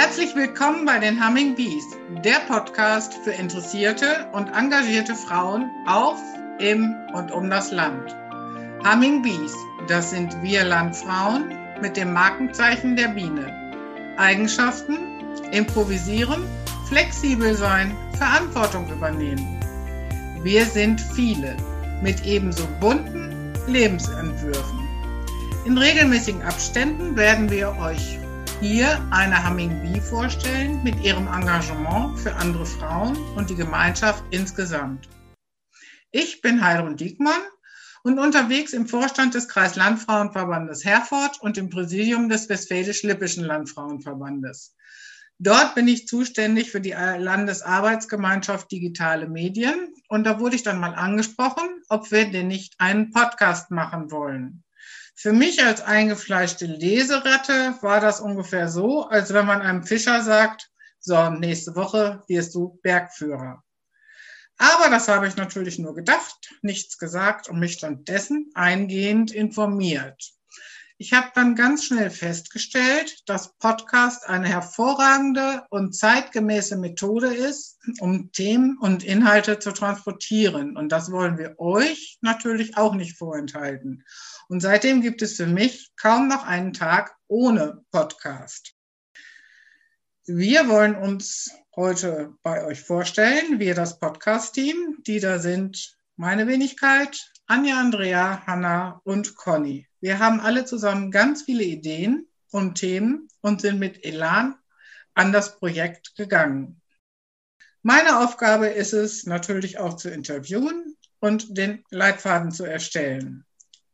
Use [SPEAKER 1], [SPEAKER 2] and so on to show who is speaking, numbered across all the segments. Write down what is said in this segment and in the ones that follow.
[SPEAKER 1] Herzlich willkommen bei den Humming Bees, der Podcast für interessierte und engagierte Frauen auf, im und um das Land. Humming Bees, das sind wir Landfrauen mit dem Markenzeichen der Biene. Eigenschaften, improvisieren, flexibel sein, Verantwortung übernehmen. Wir sind viele mit ebenso bunten Lebensentwürfen. In regelmäßigen Abständen werden wir euch hier eine Humming Bee vorstellen mit ihrem Engagement für andere Frauen und die Gemeinschaft insgesamt. Ich bin Heidrun Diekmann und unterwegs im Vorstand des Kreislandfrauenverbandes Herford und im Präsidium des Westfälisch-Lippischen Landfrauenverbandes. Dort bin ich zuständig für die Landesarbeitsgemeinschaft Digitale Medien und da wurde ich dann mal angesprochen, ob wir denn nicht einen Podcast machen wollen. Für mich als eingefleischte Leseratte war das ungefähr so, als wenn man einem Fischer sagt, so, nächste Woche wirst du Bergführer. Aber das habe ich natürlich nur gedacht, nichts gesagt und mich stattdessen eingehend informiert. Ich habe dann ganz schnell festgestellt, dass Podcast eine hervorragende und zeitgemäße Methode ist, um Themen und Inhalte zu transportieren. Und das wollen wir euch natürlich auch nicht vorenthalten. Und seitdem gibt es für mich kaum noch einen Tag ohne Podcast. Wir wollen uns heute bei euch vorstellen, wir das Podcast-Team, die da sind meine Wenigkeit, Anja, Andrea, Hanna und Conny. Wir haben alle zusammen ganz viele Ideen und Themen und sind mit Elan an das Projekt gegangen. Meine Aufgabe ist es natürlich auch zu interviewen und den Leitfaden zu erstellen.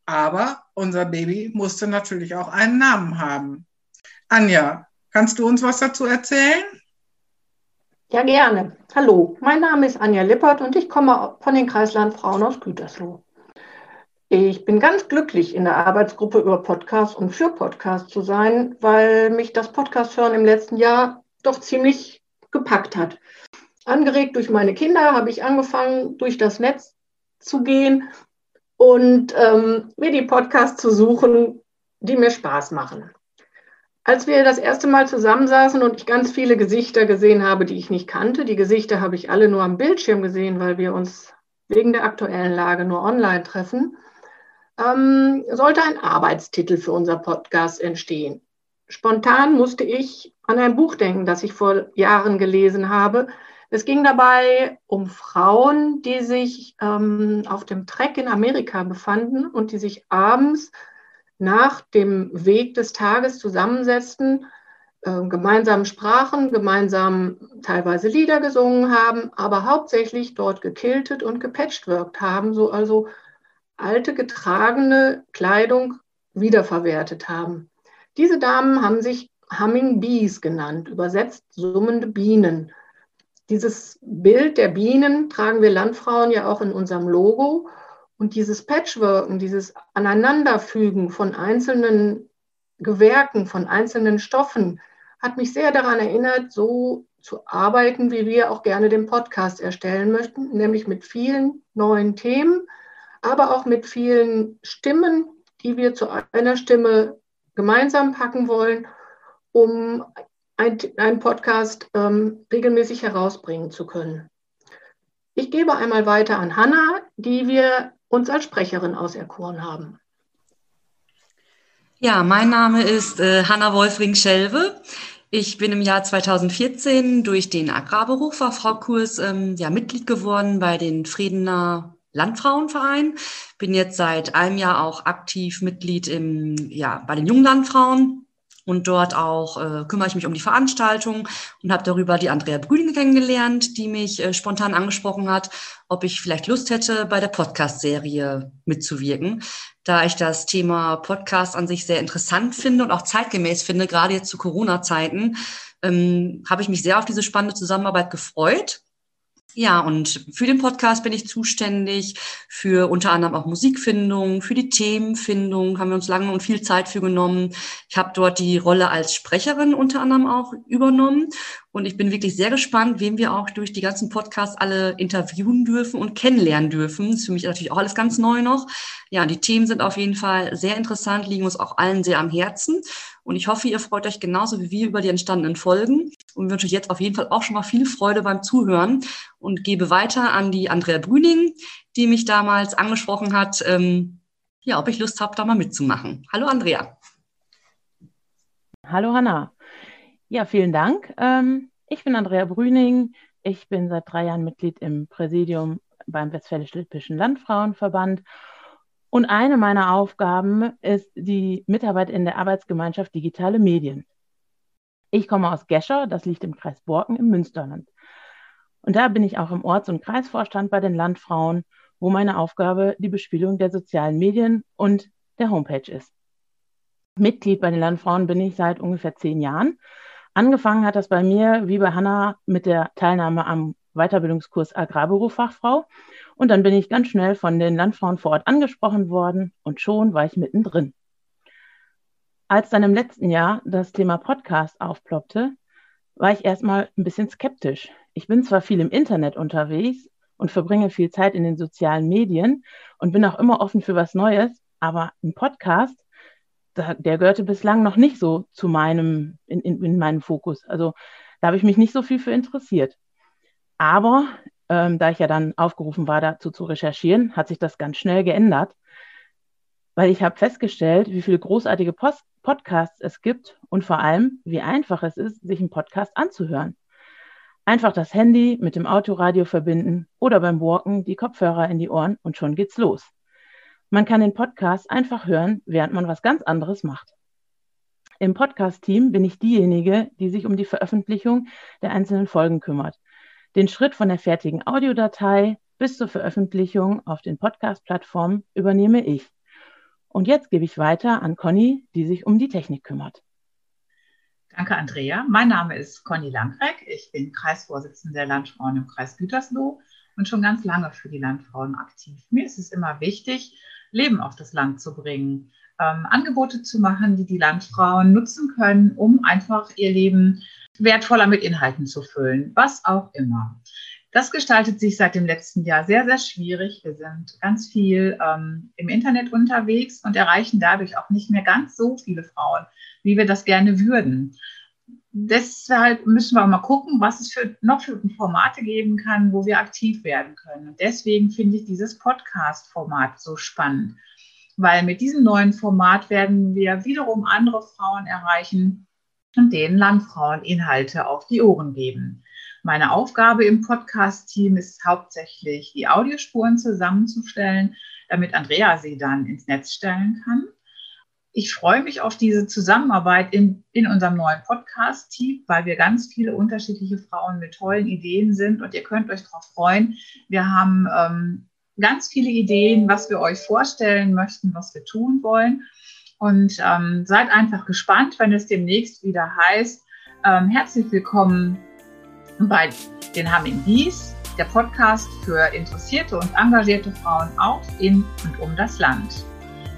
[SPEAKER 1] Aber unser Baby musste natürlich auch einen Namen haben. Anja, kannst du uns was dazu erzählen?
[SPEAKER 2] Ja, gerne. Hallo, mein Name ist Anja Lippert und ich komme von den Kreislandfrauen aus Gütersloh. Ich bin ganz glücklich, in der Arbeitsgruppe über Podcast und für Podcast zu sein, weil mich das Podcast-Hören im letzten Jahr doch ziemlich gepackt hat. Angeregt durch meine Kinder habe ich angefangen, durch das Netz zu gehen und ähm, mir die Podcasts zu suchen, die mir Spaß machen. Als wir das erste Mal zusammensaßen und ich ganz viele Gesichter gesehen habe, die ich nicht kannte, die Gesichter habe ich alle nur am Bildschirm gesehen, weil wir uns wegen der aktuellen Lage nur online treffen, ähm, sollte ein Arbeitstitel für unser Podcast entstehen. Spontan musste ich an ein Buch denken, das ich vor Jahren gelesen habe. Es ging dabei um Frauen, die sich ähm, auf dem Trek in Amerika befanden und die sich abends nach dem Weg des Tages zusammensetzten, äh, gemeinsam sprachen, gemeinsam teilweise Lieder gesungen haben, aber hauptsächlich dort gekiltet und gepatchworked haben, so also alte getragene Kleidung wiederverwertet haben. Diese Damen haben sich Humming Bees genannt, übersetzt summende Bienen. Dieses Bild der Bienen tragen wir Landfrauen ja auch in unserem Logo. Und dieses Patchworken, dieses Aneinanderfügen von einzelnen Gewerken, von einzelnen Stoffen, hat mich sehr daran erinnert, so zu arbeiten, wie wir auch gerne den Podcast erstellen möchten, nämlich mit vielen neuen Themen, aber auch mit vielen Stimmen, die wir zu einer Stimme gemeinsam packen wollen, um einen Podcast ähm, regelmäßig herausbringen zu können. Ich gebe einmal weiter an Hanna, die wir uns als Sprecherin auserkoren haben.
[SPEAKER 3] Ja, mein Name ist äh, Hanna Wolfring-Schelve. Ich bin im Jahr 2014 durch den Agrarberufsfachkurs ähm, ja, Mitglied geworden bei den Friedener Landfrauenverein. Bin jetzt seit einem Jahr auch aktiv Mitglied im, ja, bei den jungen Landfrauen und dort auch äh, kümmere ich mich um die Veranstaltung und habe darüber die Andrea Brüning kennengelernt, die mich äh, spontan angesprochen hat, ob ich vielleicht Lust hätte, bei der Podcast-Serie mitzuwirken, da ich das Thema Podcast an sich sehr interessant finde und auch zeitgemäß finde, gerade jetzt zu Corona-Zeiten, ähm, habe ich mich sehr auf diese spannende Zusammenarbeit gefreut ja, und für den Podcast bin ich zuständig, für unter anderem auch Musikfindung, für die Themenfindung haben wir uns lange und viel Zeit für genommen. Ich habe dort die Rolle als Sprecherin unter anderem auch übernommen Und ich bin wirklich sehr gespannt, wen wir auch durch die ganzen Podcasts alle interviewen dürfen und kennenlernen dürfen. Das ist für mich natürlich auch alles ganz neu noch. Ja, die Themen sind auf jeden Fall sehr interessant, liegen uns auch allen sehr am Herzen. Und ich hoffe, ihr freut euch genauso wie wir über die entstandenen Folgen und wünsche euch jetzt auf jeden Fall auch schon mal viel Freude beim Zuhören und gebe weiter an die Andrea Brüning, die mich damals angesprochen hat, ähm, ja, ob ich Lust habe, da mal mitzumachen. Hallo Andrea.
[SPEAKER 4] Hallo Hanna. Ja, vielen Dank. Ähm, ich bin Andrea Brüning. Ich bin seit drei Jahren Mitglied im Präsidium beim Westfälisch-Lippischen Landfrauenverband. Und eine meiner Aufgaben ist die Mitarbeit in der Arbeitsgemeinschaft Digitale Medien. Ich komme aus Gescher, das liegt im Kreis Borken im Münsterland. Und da bin ich auch im Orts- und Kreisvorstand bei den Landfrauen, wo meine Aufgabe die Bespielung der sozialen Medien und der Homepage ist. Mitglied bei den Landfrauen bin ich seit ungefähr zehn Jahren Angefangen hat das bei mir, wie bei Hanna, mit der Teilnahme am Weiterbildungskurs Agrarberufsfachfrau. Und dann bin ich ganz schnell von den Landfrauen vor Ort angesprochen worden und schon war ich mittendrin. Als dann im letzten Jahr das Thema Podcast aufploppte, war ich erstmal ein bisschen skeptisch. Ich bin zwar viel im Internet unterwegs und verbringe viel Zeit in den sozialen Medien und bin auch immer offen für was Neues, aber ein Podcast der gehörte bislang noch nicht so zu meinem, in, in, in meinem Fokus. Also da habe ich mich nicht so viel für interessiert. Aber ähm, da ich ja dann aufgerufen war, dazu zu recherchieren, hat sich das ganz schnell geändert, weil ich habe festgestellt, wie viele großartige Post Podcasts es gibt und vor allem, wie einfach es ist, sich einen Podcast anzuhören. Einfach das Handy mit dem Autoradio verbinden oder beim Walken die Kopfhörer in die Ohren und schon geht's los. Man kann den Podcast einfach hören, während man was ganz anderes macht. Im Podcast-Team bin ich diejenige, die sich um die Veröffentlichung der einzelnen Folgen kümmert. Den Schritt von der fertigen Audiodatei bis zur Veröffentlichung auf den Podcast-Plattformen übernehme ich. Und jetzt gebe ich weiter an Conny, die sich um die Technik kümmert.
[SPEAKER 5] Danke, Andrea. Mein Name ist Conny Langreck. Ich bin Kreisvorsitzende der Landfrauen im Kreis Gütersloh und schon ganz lange für die Landfrauen aktiv. Mir ist es immer wichtig, Leben auf das Land zu bringen, ähm, Angebote zu machen, die die Landfrauen nutzen können, um einfach ihr Leben wertvoller mit Inhalten zu füllen, was auch immer. Das gestaltet sich seit dem letzten Jahr sehr, sehr schwierig. Wir sind ganz viel ähm, im Internet unterwegs und erreichen dadurch auch nicht mehr ganz so viele Frauen, wie wir das gerne würden deshalb müssen wir mal gucken, was es für, noch für Formate geben kann, wo wir aktiv werden können. Und deswegen finde ich dieses Podcast-Format so spannend, weil mit diesem neuen Format werden wir wiederum andere Frauen erreichen und denen Landfrauen Inhalte auf die Ohren geben. Meine Aufgabe im Podcast-Team ist hauptsächlich, die Audiospuren zusammenzustellen, damit Andrea sie dann ins Netz stellen kann ich freue mich auf diese Zusammenarbeit in, in unserem neuen Podcast-Team, weil wir ganz viele unterschiedliche Frauen mit tollen Ideen sind und ihr könnt euch darauf freuen. Wir haben ähm, ganz viele Ideen, was wir euch vorstellen möchten, was wir tun wollen. Und ähm, seid einfach gespannt, wenn es demnächst wieder heißt. Ähm, herzlich willkommen bei den Humming Bees, der Podcast für interessierte und engagierte Frauen auf, in und um das Land.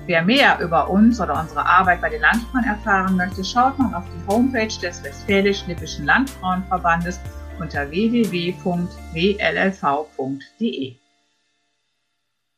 [SPEAKER 5] Wer mehr über uns oder unsere Arbeit bei den Landfrauen erfahren möchte, schaut mal auf die Homepage des Westfälisch-Lippischen Landfrauenverbandes unter www.wllv.de.